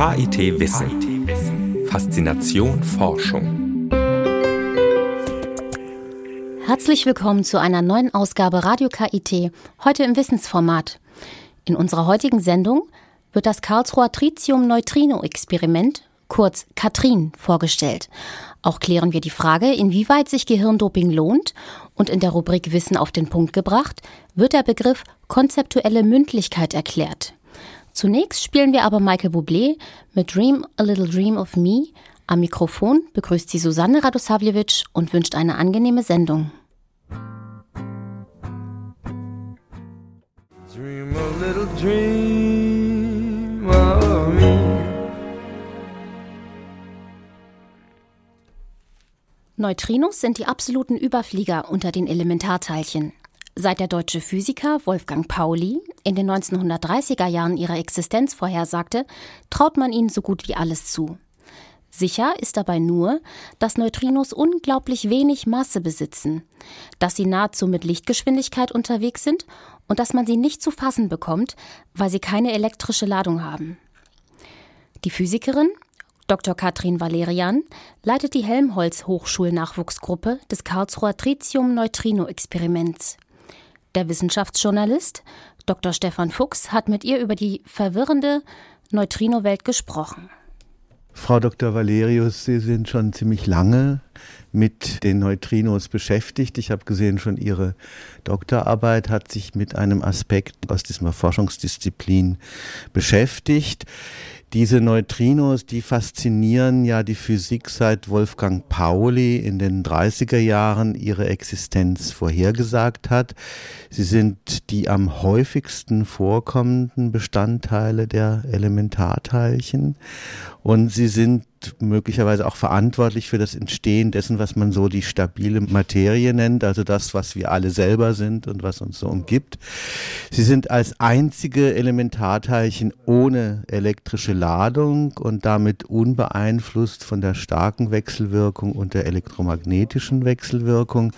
KIT Wissen. Faszination Forschung. Herzlich willkommen zu einer neuen Ausgabe Radio KIT, heute im Wissensformat. In unserer heutigen Sendung wird das Karlsruher Tritium-Neutrino-Experiment, kurz Katrin, vorgestellt. Auch klären wir die Frage, inwieweit sich Gehirndoping lohnt und in der Rubrik Wissen auf den Punkt gebracht wird der Begriff konzeptuelle Mündlichkeit erklärt. Zunächst spielen wir aber Michael Bublé mit Dream a Little Dream of Me. Am Mikrofon begrüßt sie Susanne Radosavljevic und wünscht eine angenehme Sendung. Dream a little dream of me. Neutrinos sind die absoluten Überflieger unter den Elementarteilchen. Seit der deutsche Physiker Wolfgang Pauli in den 1930er Jahren ihre Existenz vorhersagte, traut man ihnen so gut wie alles zu. Sicher ist dabei nur, dass Neutrinos unglaublich wenig Masse besitzen, dass sie nahezu mit Lichtgeschwindigkeit unterwegs sind und dass man sie nicht zu fassen bekommt, weil sie keine elektrische Ladung haben. Die Physikerin Dr. Katrin Valerian leitet die Helmholtz-Hochschulnachwuchsgruppe des Karlsruher Tritium-Neutrino-Experiments. Der Wissenschaftsjournalist Dr. Stefan Fuchs hat mit ihr über die verwirrende Neutrino-Welt gesprochen. Frau Dr. Valerius, Sie sind schon ziemlich lange mit den Neutrinos beschäftigt. Ich habe gesehen, schon Ihre Doktorarbeit hat sich mit einem Aspekt aus dieser Forschungsdisziplin beschäftigt. Diese Neutrinos, die faszinieren ja die Physik seit Wolfgang Pauli in den 30er Jahren ihre Existenz vorhergesagt hat. Sie sind die am häufigsten vorkommenden Bestandteile der Elementarteilchen und sie sind möglicherweise auch verantwortlich für das Entstehen dessen, was man so die stabile Materie nennt, also das, was wir alle selber sind und was uns so umgibt. Sie sind als einzige Elementarteilchen ohne elektrische Ladung und damit unbeeinflusst von der starken Wechselwirkung und der elektromagnetischen Wechselwirkung.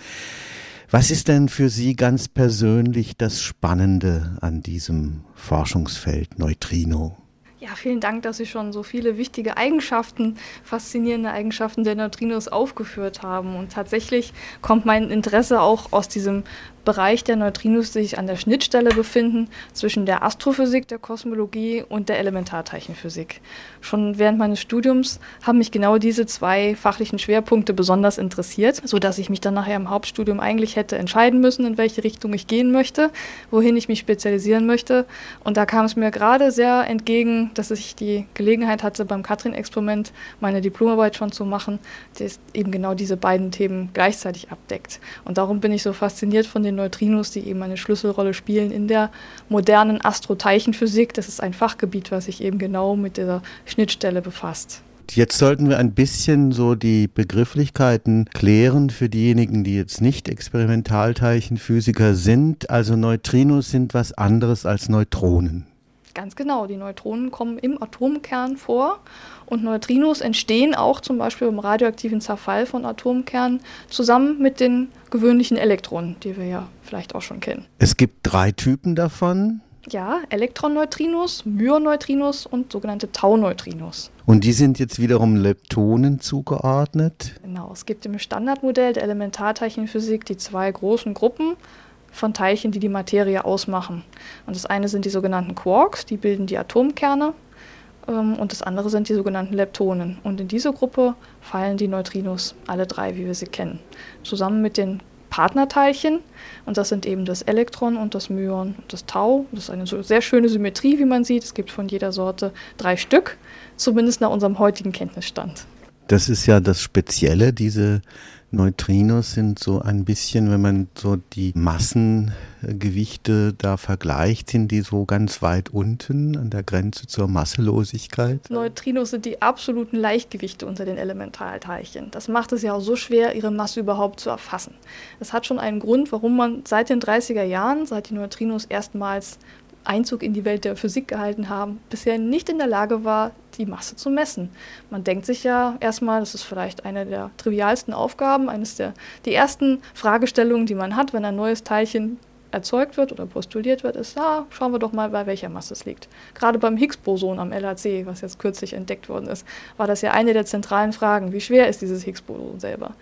Was ist denn für Sie ganz persönlich das Spannende an diesem Forschungsfeld Neutrino? Ja, vielen Dank, dass Sie schon so viele wichtige Eigenschaften, faszinierende Eigenschaften der Neutrinos aufgeführt haben. Und tatsächlich kommt mein Interesse auch aus diesem Bereich der Neutrinos, die sich an der Schnittstelle befinden zwischen der Astrophysik, der Kosmologie und der Elementarteilchenphysik. Schon während meines Studiums haben mich genau diese zwei fachlichen Schwerpunkte besonders interessiert, sodass ich mich dann nachher im Hauptstudium eigentlich hätte entscheiden müssen, in welche Richtung ich gehen möchte, wohin ich mich spezialisieren möchte. Und da kam es mir gerade sehr entgegen, dass ich die Gelegenheit hatte, beim Katrin-Experiment meine Diplomarbeit schon zu machen, die eben genau diese beiden Themen gleichzeitig abdeckt. Und darum bin ich so fasziniert von den den Neutrinos, die eben eine Schlüsselrolle spielen in der modernen Astroteilchenphysik. Das ist ein Fachgebiet, was sich eben genau mit dieser Schnittstelle befasst. Jetzt sollten wir ein bisschen so die Begrifflichkeiten klären für diejenigen, die jetzt nicht Experimentalteilchenphysiker sind. Also Neutrinos sind was anderes als Neutronen. Ganz genau, die Neutronen kommen im Atomkern vor und Neutrinos entstehen auch zum Beispiel im radioaktiven Zerfall von Atomkernen zusammen mit den gewöhnlichen Elektronen, die wir ja vielleicht auch schon kennen. Es gibt drei Typen davon. Ja, Elektronneutrinos, Myoneutrinos und sogenannte Tau-Neutrinos. Und die sind jetzt wiederum Leptonen zugeordnet? Genau, es gibt im Standardmodell der Elementarteilchenphysik die zwei großen Gruppen, von Teilchen, die die Materie ausmachen. Und das eine sind die sogenannten Quarks, die bilden die Atomkerne. Ähm, und das andere sind die sogenannten Leptonen. Und in diese Gruppe fallen die Neutrinos, alle drei, wie wir sie kennen. Zusammen mit den Partnerteilchen. Und das sind eben das Elektron und das Myon und das Tau. Das ist eine sehr schöne Symmetrie, wie man sieht. Es gibt von jeder Sorte drei Stück, zumindest nach unserem heutigen Kenntnisstand. Das ist ja das Spezielle, diese Neutrinos sind so ein bisschen, wenn man so die Massengewichte da vergleicht, sind die so ganz weit unten an der Grenze zur Masselosigkeit. Neutrinos sind die absoluten Leichtgewichte unter den Elementarteilchen. Das macht es ja auch so schwer, ihre Masse überhaupt zu erfassen. Das hat schon einen Grund, warum man seit den 30er Jahren, seit die Neutrinos erstmals Einzug in die Welt der Physik gehalten haben, bisher nicht in der Lage war, die Masse zu messen. Man denkt sich ja erstmal, das ist vielleicht eine der trivialsten Aufgaben, eines der die ersten Fragestellungen, die man hat, wenn ein neues Teilchen erzeugt wird oder postuliert wird, ist, ja, schauen wir doch mal, bei welcher Masse es liegt. Gerade beim Higgs-Boson am LHC, was jetzt kürzlich entdeckt worden ist, war das ja eine der zentralen Fragen. Wie schwer ist dieses Higgs-Boson selber?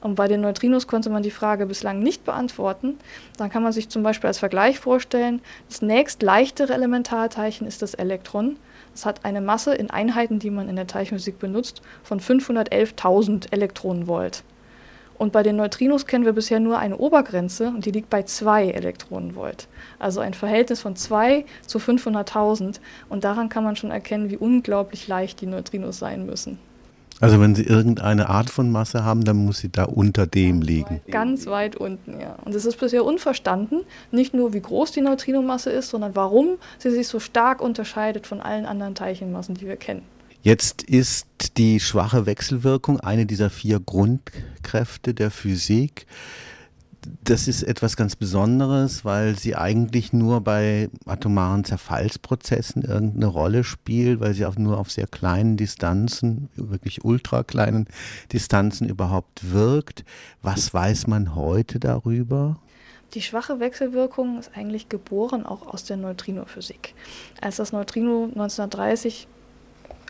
Und bei den Neutrinos konnte man die Frage bislang nicht beantworten. Dann kann man sich zum Beispiel als Vergleich vorstellen, das nächst leichtere Elementarteilchen ist das Elektron. Es hat eine Masse in Einheiten, die man in der Teilchenphysik benutzt, von 511.000 Elektronenvolt. Und bei den Neutrinos kennen wir bisher nur eine Obergrenze und die liegt bei 2 Elektronenvolt. Also ein Verhältnis von 2 zu 500.000. Und daran kann man schon erkennen, wie unglaublich leicht die Neutrinos sein müssen. Also wenn Sie irgendeine Art von Masse haben, dann muss sie da unter dem liegen. Ganz weit unten, ja. Und es ist bisher unverstanden, nicht nur wie groß die Neutrinomasse ist, sondern warum sie sich so stark unterscheidet von allen anderen Teilchenmassen, die wir kennen. Jetzt ist die schwache Wechselwirkung eine dieser vier Grundkräfte der Physik das ist etwas ganz Besonderes, weil sie eigentlich nur bei atomaren Zerfallsprozessen irgendeine Rolle spielt, weil sie auch nur auf sehr kleinen Distanzen, wirklich ultra kleinen Distanzen überhaupt wirkt. Was weiß man heute darüber? Die schwache Wechselwirkung ist eigentlich geboren auch aus der Neutrinophysik. Als das Neutrino 1930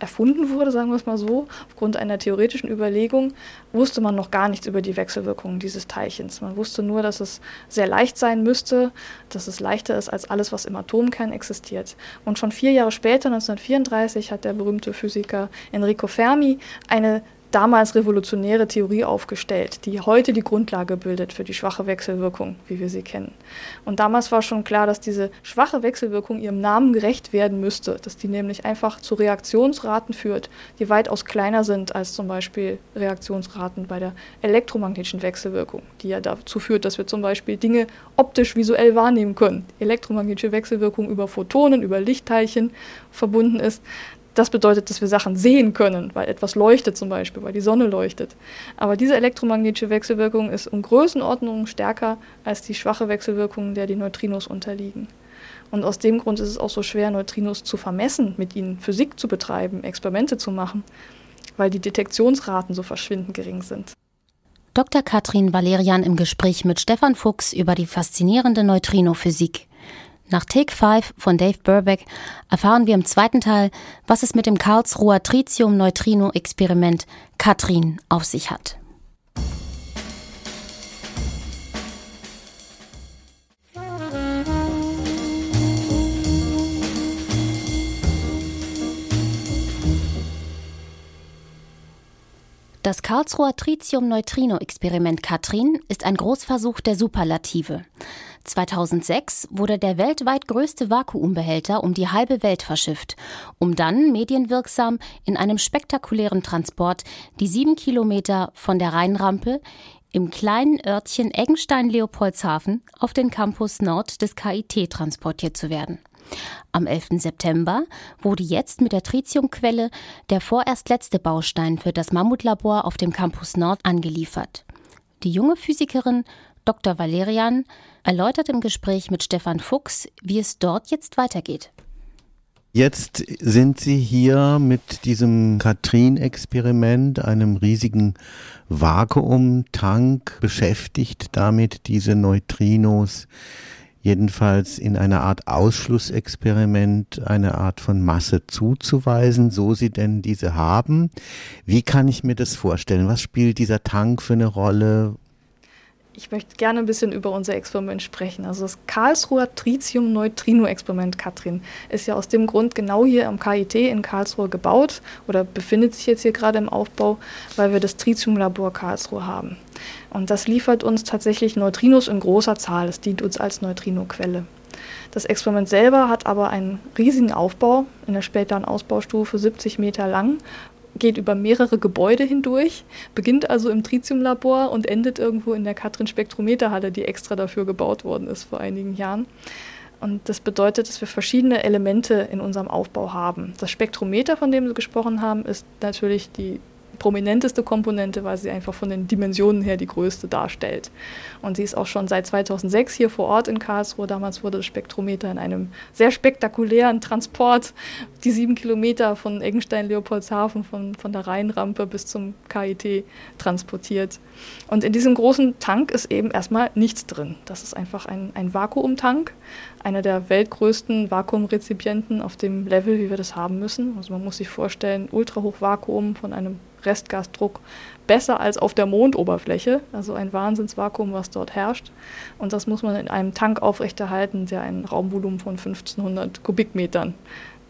erfunden wurde, sagen wir es mal so, aufgrund einer theoretischen Überlegung, wusste man noch gar nichts über die Wechselwirkungen dieses Teilchens. Man wusste nur, dass es sehr leicht sein müsste, dass es leichter ist als alles, was im Atomkern existiert. Und schon vier Jahre später, 1934, hat der berühmte Physiker Enrico Fermi eine damals revolutionäre Theorie aufgestellt, die heute die Grundlage bildet für die schwache Wechselwirkung, wie wir sie kennen. Und damals war schon klar, dass diese schwache Wechselwirkung ihrem Namen gerecht werden müsste, dass die nämlich einfach zu Reaktionsraten führt, die weitaus kleiner sind als zum Beispiel Reaktionsraten bei der elektromagnetischen Wechselwirkung, die ja dazu führt, dass wir zum Beispiel Dinge optisch visuell wahrnehmen können. Elektromagnetische Wechselwirkung über Photonen, über Lichtteilchen verbunden ist das bedeutet, dass wir Sachen sehen können, weil etwas leuchtet zum Beispiel, weil die Sonne leuchtet. Aber diese elektromagnetische Wechselwirkung ist um Größenordnungen stärker als die schwache Wechselwirkung, der die Neutrinos unterliegen. Und aus dem Grund ist es auch so schwer, Neutrinos zu vermessen, mit ihnen Physik zu betreiben, Experimente zu machen, weil die Detektionsraten so verschwindend gering sind. Dr. Katrin Valerian im Gespräch mit Stefan Fuchs über die faszinierende Neutrinophysik. Nach Take 5 von Dave Burbeck erfahren wir im zweiten Teil, was es mit dem Karlsruher Tritium-Neutrino-Experiment Katrin auf sich hat. Das Karlsruher Tritium-Neutrino-Experiment Katrin ist ein Großversuch der Superlative. 2006 wurde der weltweit größte Vakuumbehälter um die halbe Welt verschifft, um dann medienwirksam in einem spektakulären Transport die sieben Kilometer von der Rheinrampe im kleinen Örtchen Eggenstein-Leopoldshafen auf den Campus Nord des KIT transportiert zu werden. Am 11. September wurde jetzt mit der Tritiumquelle der vorerst letzte Baustein für das Mammutlabor auf dem Campus Nord angeliefert. Die junge Physikerin Dr. Valerian erläutert im Gespräch mit Stefan Fuchs, wie es dort jetzt weitergeht. Jetzt sind Sie hier mit diesem Katrin-Experiment, einem riesigen Vakuumtank, beschäftigt damit, diese Neutrinos jedenfalls in einer Art Ausschlussexperiment eine Art von Masse zuzuweisen, so sie denn diese haben. Wie kann ich mir das vorstellen? Was spielt dieser Tank für eine Rolle? Ich möchte gerne ein bisschen über unser Experiment sprechen. Also das Karlsruher Tritium-Neutrino-Experiment, Katrin, ist ja aus dem Grund genau hier am KIT in Karlsruhe gebaut oder befindet sich jetzt hier gerade im Aufbau, weil wir das Tritium-Labor Karlsruhe haben. Und das liefert uns tatsächlich Neutrinos in großer Zahl. Es dient uns als Neutrino-Quelle. Das Experiment selber hat aber einen riesigen Aufbau in der späteren Ausbaustufe, 70 Meter lang geht über mehrere Gebäude hindurch, beginnt also im Tritiumlabor und endet irgendwo in der Katrin-Spektrometerhalle, die extra dafür gebaut worden ist vor einigen Jahren. Und das bedeutet, dass wir verschiedene Elemente in unserem Aufbau haben. Das Spektrometer, von dem Sie gesprochen haben, ist natürlich die prominenteste Komponente, weil sie einfach von den Dimensionen her die größte darstellt. Und sie ist auch schon seit 2006 hier vor Ort in Karlsruhe. Damals wurde das Spektrometer in einem sehr spektakulären Transport, die sieben Kilometer von Eggenstein-Leopoldshafen, von, von der Rheinrampe bis zum KIT transportiert. Und in diesem großen Tank ist eben erstmal nichts drin. Das ist einfach ein, ein Vakuumtank, einer der weltgrößten Vakuumrezipienten auf dem Level, wie wir das haben müssen. Also man muss sich vorstellen, Ultrahochvakuum von einem Restgasdruck besser als auf der Mondoberfläche, also ein Wahnsinnsvakuum, was dort herrscht. Und das muss man in einem Tank aufrechterhalten, der ein Raumvolumen von 1500 Kubikmetern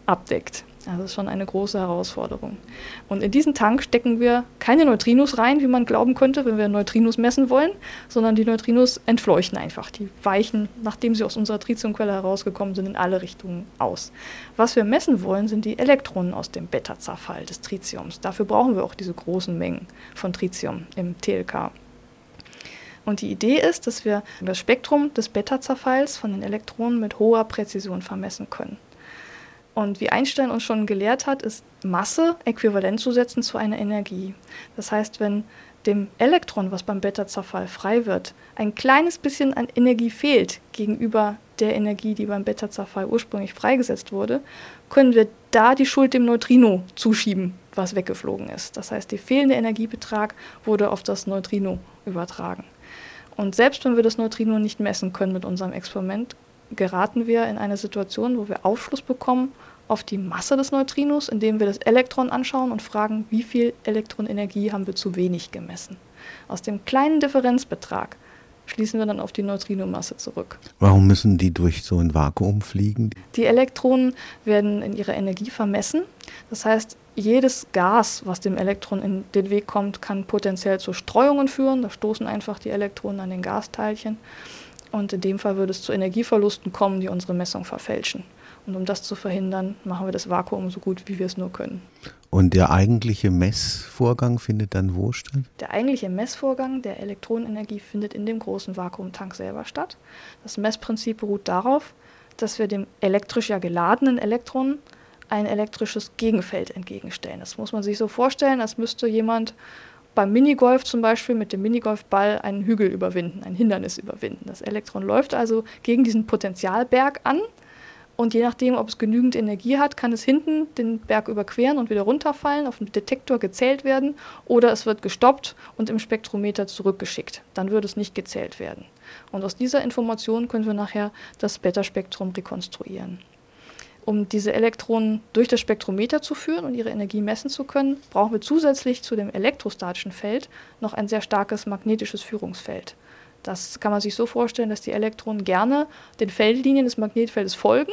abdeckt. Also das ist schon eine große Herausforderung. Und in diesen Tank stecken wir keine Neutrinos rein, wie man glauben könnte, wenn wir Neutrinos messen wollen, sondern die Neutrinos entfleuchten einfach. Die weichen, nachdem sie aus unserer Tritiumquelle herausgekommen sind, in alle Richtungen aus. Was wir messen wollen, sind die Elektronen aus dem Beta-Zerfall des Tritiums. Dafür brauchen wir auch diese großen Mengen von Tritium im TLK. Und die Idee ist, dass wir das Spektrum des Beta-Zerfalls von den Elektronen mit hoher Präzision vermessen können. Und wie Einstein uns schon gelehrt hat, ist Masse äquivalent zu setzen zu einer Energie. Das heißt, wenn dem Elektron, was beim Beta-Zerfall frei wird, ein kleines bisschen an Energie fehlt gegenüber der Energie, die beim Beta-Zerfall ursprünglich freigesetzt wurde, können wir da die Schuld dem Neutrino zuschieben, was weggeflogen ist. Das heißt, der fehlende Energiebetrag wurde auf das Neutrino übertragen. Und selbst wenn wir das Neutrino nicht messen können mit unserem Experiment, geraten wir in eine Situation, wo wir Aufschluss bekommen auf die Masse des Neutrinos, indem wir das Elektron anschauen und fragen, wie viel Elektronenergie haben wir zu wenig gemessen. Aus dem kleinen Differenzbetrag schließen wir dann auf die Neutrinomasse zurück. Warum müssen die durch so ein Vakuum fliegen? Die Elektronen werden in ihrer Energie vermessen. Das heißt, jedes Gas, was dem Elektron in den Weg kommt, kann potenziell zu Streuungen führen. Da stoßen einfach die Elektronen an den Gasteilchen. Und in dem Fall würde es zu Energieverlusten kommen, die unsere Messung verfälschen. Und um das zu verhindern, machen wir das Vakuum so gut, wie wir es nur können. Und der eigentliche Messvorgang findet dann wo statt? Der eigentliche Messvorgang der Elektronenergie findet in dem großen Vakuumtank selber statt. Das Messprinzip beruht darauf, dass wir dem elektrisch ja geladenen Elektron ein elektrisches Gegenfeld entgegenstellen. Das muss man sich so vorstellen, als müsste jemand beim Minigolf zum Beispiel mit dem Minigolfball einen Hügel überwinden, ein Hindernis überwinden. Das Elektron läuft also gegen diesen Potentialberg an und je nachdem, ob es genügend Energie hat, kann es hinten den Berg überqueren und wieder runterfallen, auf dem Detektor gezählt werden oder es wird gestoppt und im Spektrometer zurückgeschickt. Dann würde es nicht gezählt werden. Und aus dieser Information können wir nachher das Beta-Spektrum rekonstruieren. Um diese Elektronen durch das Spektrometer zu führen und ihre Energie messen zu können, brauchen wir zusätzlich zu dem elektrostatischen Feld noch ein sehr starkes magnetisches Führungsfeld. Das kann man sich so vorstellen, dass die Elektronen gerne den Feldlinien des Magnetfeldes folgen.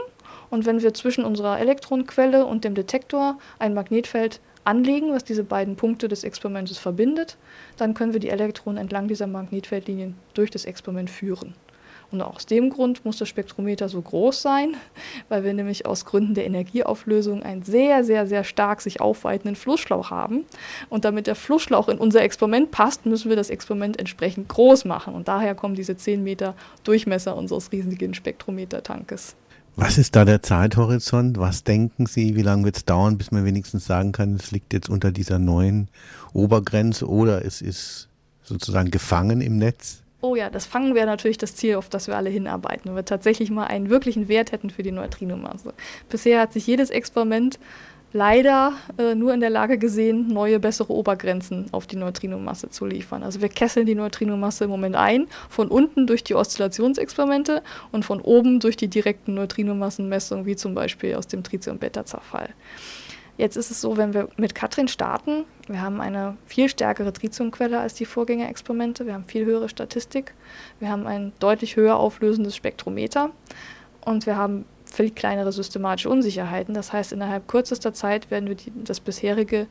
Und wenn wir zwischen unserer Elektronenquelle und dem Detektor ein Magnetfeld anlegen, was diese beiden Punkte des Experimentes verbindet, dann können wir die Elektronen entlang dieser Magnetfeldlinien durch das Experiment führen. Und aus dem Grund muss das Spektrometer so groß sein, weil wir nämlich aus Gründen der Energieauflösung einen sehr, sehr, sehr stark sich aufweitenden Flussschlauch haben. Und damit der Flussschlauch in unser Experiment passt, müssen wir das Experiment entsprechend groß machen. Und daher kommen diese 10 Meter Durchmesser unseres riesigen Spektrometertankes. Was ist da der Zeithorizont? Was denken Sie, wie lange wird es dauern, bis man wenigstens sagen kann, es liegt jetzt unter dieser neuen Obergrenze oder es ist sozusagen gefangen im Netz? Oh ja, das Fangen wäre natürlich das Ziel, auf das wir alle hinarbeiten, wenn wir tatsächlich mal einen wirklichen Wert hätten für die Neutrinomasse. Bisher hat sich jedes Experiment leider äh, nur in der Lage gesehen, neue, bessere Obergrenzen auf die Neutrinomasse zu liefern. Also wir kesseln die Neutrinomasse im Moment ein, von unten durch die Oszillationsexperimente und von oben durch die direkten Neutrinomassenmessungen, wie zum Beispiel aus dem Tritium-Beta-Zerfall. Jetzt ist es so, wenn wir mit Katrin starten, wir haben eine viel stärkere Tritiumquelle als die Vorgängerexperimente, wir haben viel höhere Statistik, wir haben ein deutlich höher auflösendes Spektrometer und wir haben viel kleinere systematische Unsicherheiten. Das heißt, innerhalb kürzester Zeit werden wir die, das bisherige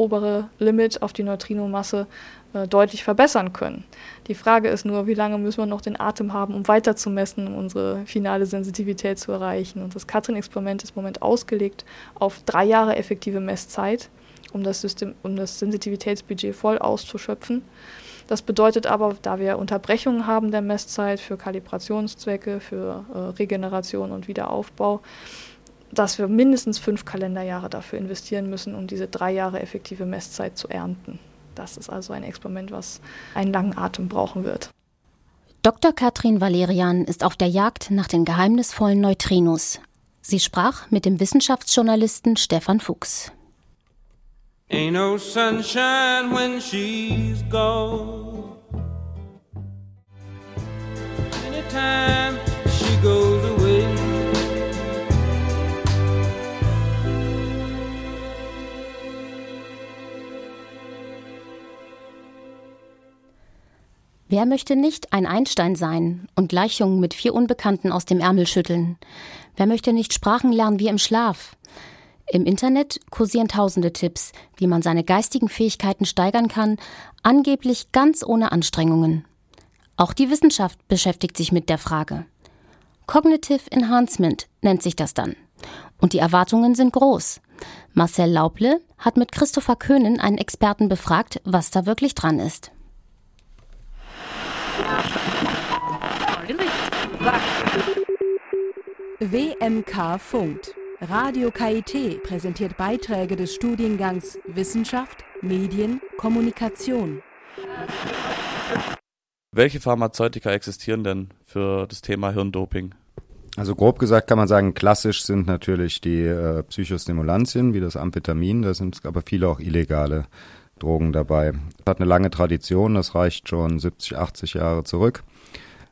obere Limit auf die Neutrinomasse äh, deutlich verbessern können. Die Frage ist nur, wie lange müssen wir noch den Atem haben, um weiter zu messen, um unsere finale Sensitivität zu erreichen. Und das Katrin-Experiment ist im Moment ausgelegt auf drei Jahre effektive Messzeit, um das, System, um das Sensitivitätsbudget voll auszuschöpfen. Das bedeutet aber, da wir Unterbrechungen haben der Messzeit für Kalibrationszwecke, für äh, Regeneration und Wiederaufbau, dass wir mindestens fünf Kalenderjahre dafür investieren müssen, um diese drei Jahre effektive Messzeit zu ernten. Das ist also ein Experiment, was einen langen Atem brauchen wird. Dr. Katrin Valerian ist auf der Jagd nach den geheimnisvollen Neutrinos. Sie sprach mit dem Wissenschaftsjournalisten Stefan Fuchs. Ain't no sunshine when she's gone. Anytime she goes Wer möchte nicht ein Einstein sein und Gleichungen mit vier Unbekannten aus dem Ärmel schütteln? Wer möchte nicht Sprachen lernen wie im Schlaf? Im Internet kursieren tausende Tipps, wie man seine geistigen Fähigkeiten steigern kann, angeblich ganz ohne Anstrengungen. Auch die Wissenschaft beschäftigt sich mit der Frage. Cognitive Enhancement nennt sich das dann. Und die Erwartungen sind groß. Marcel Lauble hat mit Christopher Köhnen einen Experten befragt, was da wirklich dran ist. WMK funkt. Radio KIT präsentiert Beiträge des Studiengangs Wissenschaft, Medien, Kommunikation. Welche Pharmazeutika existieren denn für das Thema Hirndoping? Also grob gesagt kann man sagen, klassisch sind natürlich die äh, Psychostimulantien wie das Amphetamin, da sind aber viele auch illegale Drogen dabei. Das hat eine lange Tradition, das reicht schon 70, 80 Jahre zurück,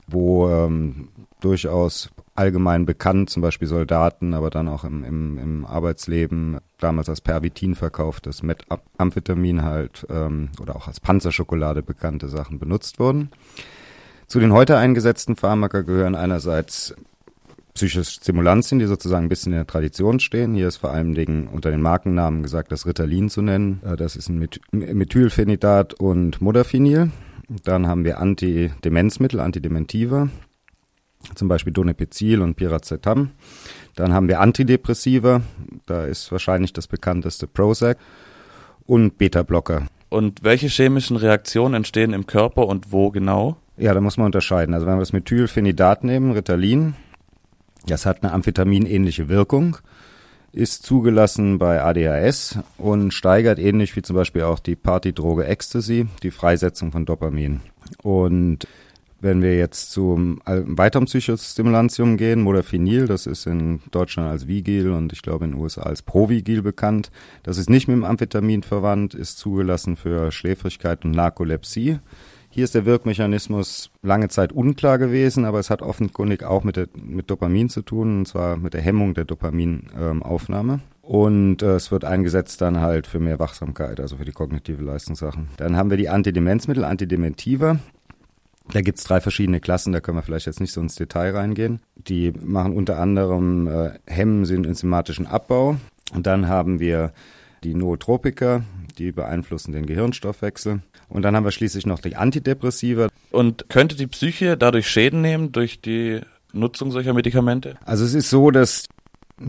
wo ähm, durchaus allgemein bekannt, zum Beispiel Soldaten, aber dann auch im, im, im Arbeitsleben, damals als Pervitin verkauft, das Methamphetamin halt ähm, oder auch als Panzerschokolade bekannte Sachen benutzt wurden. Zu den heute eingesetzten Pharmaka gehören einerseits Psychostimulantien, die sozusagen ein bisschen in der Tradition stehen. Hier ist vor allen Dingen unter den Markennamen gesagt, das Ritalin zu nennen. Äh, das ist ein Methylphenidat und Modafinil. Dann haben wir Antidemenzmittel, Antidementiva zum Beispiel Donepezil und Piracetam. Dann haben wir Antidepressiva, da ist wahrscheinlich das bekannteste Prozac und Beta-Blocker. Und welche chemischen Reaktionen entstehen im Körper und wo genau? Ja, da muss man unterscheiden. Also wenn wir das Methylphenidat nehmen, Ritalin, das hat eine Amphetamin-ähnliche Wirkung, ist zugelassen bei ADHS und steigert ähnlich wie zum Beispiel auch die Partydroge Ecstasy die Freisetzung von Dopamin. Und wenn wir jetzt zum weiteren Psychostimulantium gehen, Modafinil, das ist in Deutschland als Vigil und ich glaube in den USA als Provigil bekannt. Das ist nicht mit dem Amphetamin verwandt, ist zugelassen für Schläfrigkeit und Narkolepsie. Hier ist der Wirkmechanismus lange Zeit unklar gewesen, aber es hat offenkundig auch mit, der, mit Dopamin zu tun, und zwar mit der Hemmung der Dopaminaufnahme. Ähm, und äh, es wird eingesetzt dann halt für mehr Wachsamkeit, also für die kognitive Leistungssachen. Dann haben wir die Antidemenzmittel, Antidementiva. Da gibt's drei verschiedene Klassen, da können wir vielleicht jetzt nicht so ins Detail reingehen. Die machen unter anderem äh, hemmen den enzymatischen Abbau. Und dann haben wir die Nootropika, die beeinflussen den Gehirnstoffwechsel. Und dann haben wir schließlich noch die Antidepressiva. Und könnte die Psyche dadurch Schäden nehmen durch die Nutzung solcher Medikamente? Also es ist so, dass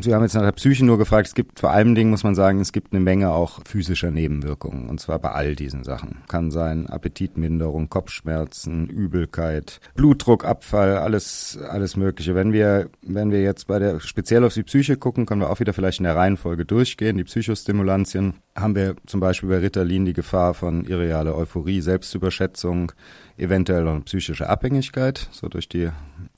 Sie haben jetzt nach der Psyche nur gefragt. Es gibt vor allem Dingen, muss man sagen, es gibt eine Menge auch physischer Nebenwirkungen. Und zwar bei all diesen Sachen. Kann sein Appetitminderung, Kopfschmerzen, Übelkeit, Blutdruckabfall, alles, alles Mögliche. Wenn wir, wenn wir jetzt bei der, speziell auf die Psyche gucken, können wir auch wieder vielleicht in der Reihenfolge durchgehen. Die Psychostimulantien haben wir zum Beispiel bei Ritalin die Gefahr von irrealer Euphorie, Selbstüberschätzung, eventuell noch eine psychische Abhängigkeit, so durch die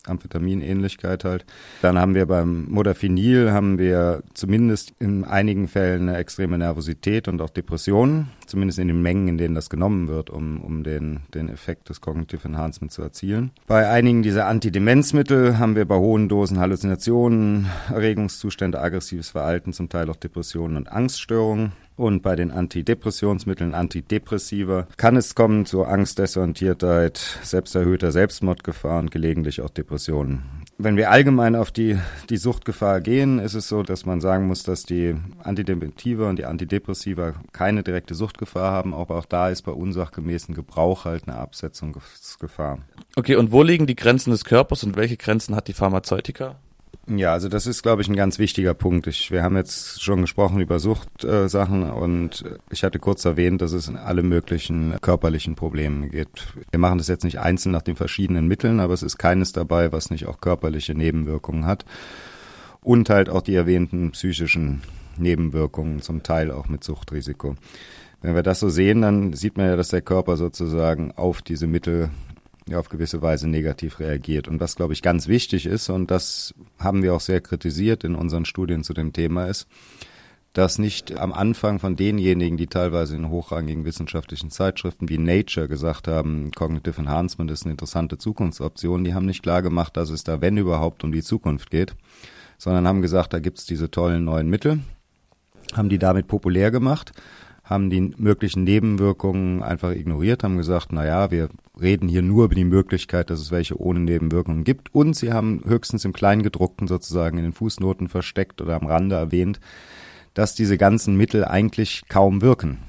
Amphetaminähnlichkeit halt. Dann haben wir beim Modafinil haben wir zumindest in einigen Fällen eine extreme Nervosität und auch Depressionen, zumindest in den Mengen, in denen das genommen wird, um, um den, den Effekt des Cognitive Enhancement zu erzielen. Bei einigen dieser Antidemenzmittel haben wir bei hohen Dosen Halluzinationen, Erregungszustände, aggressives Verhalten, zum Teil auch Depressionen und Angststörungen. Und bei den Antidepressionsmitteln, Antidepressiva, kann es kommen zu Angstdesorientiertheit, selbsterhöhter Selbstmordgefahr und gelegentlich auch Depressionen. Wenn wir allgemein auf die, die Suchtgefahr gehen, ist es so, dass man sagen muss, dass die Antidepressiva und die Antidepressiva keine direkte Suchtgefahr haben, aber auch da ist bei unsachgemäßen Gebrauch halt eine Absetzungsgefahr. Okay, und wo liegen die Grenzen des Körpers und welche Grenzen hat die Pharmazeutika? Ja, also das ist, glaube ich, ein ganz wichtiger Punkt. Ich, wir haben jetzt schon gesprochen über Suchtsachen äh, und ich hatte kurz erwähnt, dass es in alle möglichen körperlichen Probleme geht. Wir machen das jetzt nicht einzeln nach den verschiedenen Mitteln, aber es ist keines dabei, was nicht auch körperliche Nebenwirkungen hat. und halt auch die erwähnten psychischen Nebenwirkungen, zum Teil auch mit Suchtrisiko. Wenn wir das so sehen, dann sieht man ja, dass der Körper sozusagen auf diese Mittel ja, auf gewisse Weise negativ reagiert. Und was, glaube ich, ganz wichtig ist, und das haben wir auch sehr kritisiert in unseren Studien zu dem Thema, ist, dass nicht am Anfang von denjenigen, die teilweise in hochrangigen wissenschaftlichen Zeitschriften wie Nature gesagt haben, Cognitive Enhancement ist eine interessante Zukunftsoption, die haben nicht klar gemacht, dass es da, wenn überhaupt, um die Zukunft geht, sondern haben gesagt, da gibt's diese tollen neuen Mittel, haben die damit populär gemacht haben die möglichen Nebenwirkungen einfach ignoriert, haben gesagt, na ja, wir reden hier nur über die Möglichkeit, dass es welche ohne Nebenwirkungen gibt. Und sie haben höchstens im Kleingedruckten sozusagen in den Fußnoten versteckt oder am Rande erwähnt, dass diese ganzen Mittel eigentlich kaum wirken.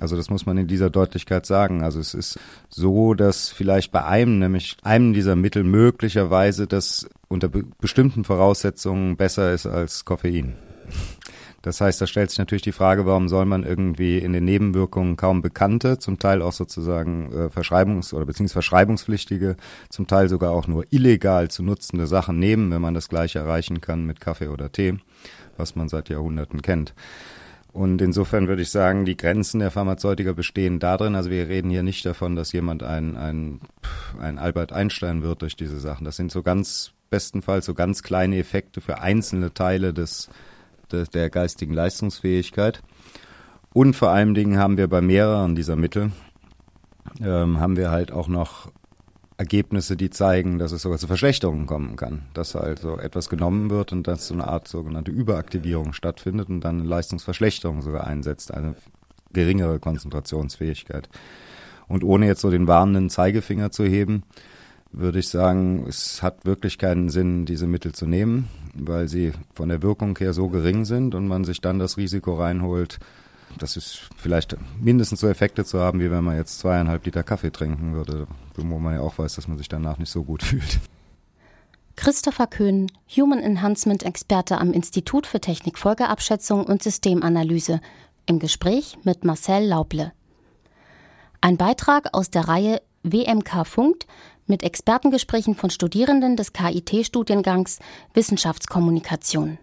Also das muss man in dieser Deutlichkeit sagen. Also es ist so, dass vielleicht bei einem, nämlich einem dieser Mittel möglicherweise das unter be bestimmten Voraussetzungen besser ist als Koffein. Das heißt, da stellt sich natürlich die Frage, warum soll man irgendwie in den Nebenwirkungen kaum bekannte, zum Teil auch sozusagen äh, verschreibungs- oder beziehungsweise verschreibungspflichtige, zum Teil sogar auch nur illegal zu nutzende Sachen nehmen, wenn man das gleiche erreichen kann mit Kaffee oder Tee, was man seit Jahrhunderten kennt. Und insofern würde ich sagen, die Grenzen der Pharmazeutika bestehen darin, also wir reden hier nicht davon, dass jemand ein, ein, ein Albert Einstein wird durch diese Sachen. Das sind so ganz bestenfalls so ganz kleine Effekte für einzelne Teile des der, geistigen Leistungsfähigkeit. Und vor allen Dingen haben wir bei mehreren dieser Mittel, ähm, haben wir halt auch noch Ergebnisse, die zeigen, dass es sogar zu Verschlechterungen kommen kann. Dass also etwas genommen wird und dass so eine Art sogenannte Überaktivierung stattfindet und dann eine Leistungsverschlechterung sogar einsetzt, eine geringere Konzentrationsfähigkeit. Und ohne jetzt so den warnenden Zeigefinger zu heben, würde ich sagen, es hat wirklich keinen Sinn, diese Mittel zu nehmen, weil sie von der Wirkung her so gering sind und man sich dann das Risiko reinholt, das ist vielleicht mindestens so Effekte zu haben, wie wenn man jetzt zweieinhalb Liter Kaffee trinken würde, wo man ja auch weiß, dass man sich danach nicht so gut fühlt. Christopher Köhn, Human Enhancement Experte am Institut für Technikfolgeabschätzung und Systemanalyse, im Gespräch mit Marcel Lauble. Ein Beitrag aus der Reihe WMK Funkt mit Expertengesprächen von Studierenden des KIT-Studiengangs Wissenschaftskommunikation.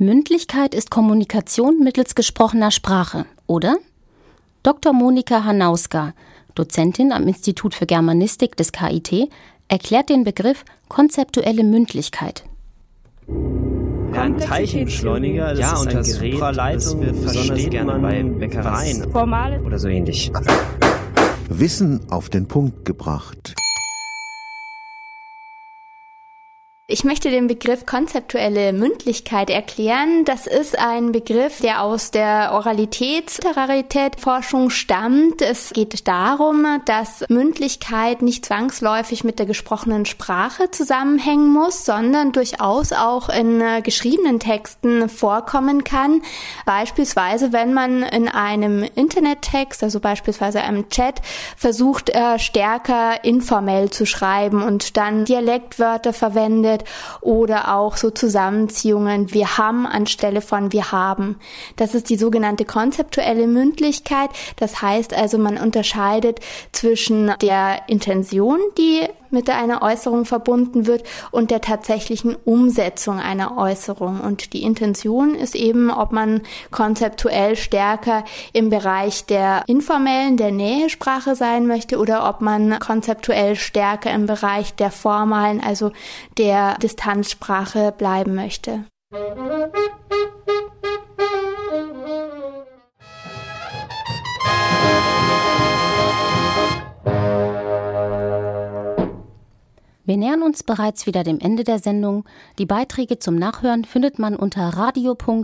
Mündlichkeit ist Kommunikation mittels gesprochener Sprache, oder? Dr. Monika Hanauska, Dozentin am Institut für Germanistik des KIT, erklärt den Begriff konzeptuelle Mündlichkeit. Ein Teilchenbeschleuniger, das ja, ist und ein Gerät, Supraleitung, das wird besonders gerne bei Bäckereien oder so ähnlich. Wissen auf den Punkt gebracht. Ich möchte den Begriff konzeptuelle Mündlichkeit erklären. Das ist ein Begriff, der aus der Oralitätsterrarität-Forschung stammt. Es geht darum, dass Mündlichkeit nicht zwangsläufig mit der gesprochenen Sprache zusammenhängen muss, sondern durchaus auch in äh, geschriebenen Texten vorkommen kann. Beispielsweise, wenn man in einem Internettext, also beispielsweise einem Chat, versucht, äh, stärker informell zu schreiben und dann Dialektwörter verwendet, verwendet oder auch so Zusammenziehungen wir haben anstelle von wir haben. Das ist die sogenannte konzeptuelle Mündlichkeit. Das heißt also, man unterscheidet zwischen der Intention, die mit einer Äußerung verbunden wird und der tatsächlichen Umsetzung einer Äußerung. Und die Intention ist eben, ob man konzeptuell stärker im Bereich der informellen, der Nähesprache sein möchte oder ob man konzeptuell stärker im Bereich der formalen, also der Distanzsprache bleiben möchte. Wir nähern uns bereits wieder dem Ende der Sendung. Die Beiträge zum Nachhören findet man unter radio.kit.edu.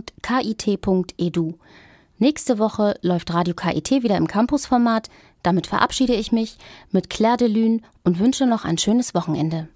Nächste Woche läuft Radio KIT wieder im Campusformat. Damit verabschiede ich mich mit Claire de Lune und wünsche noch ein schönes Wochenende.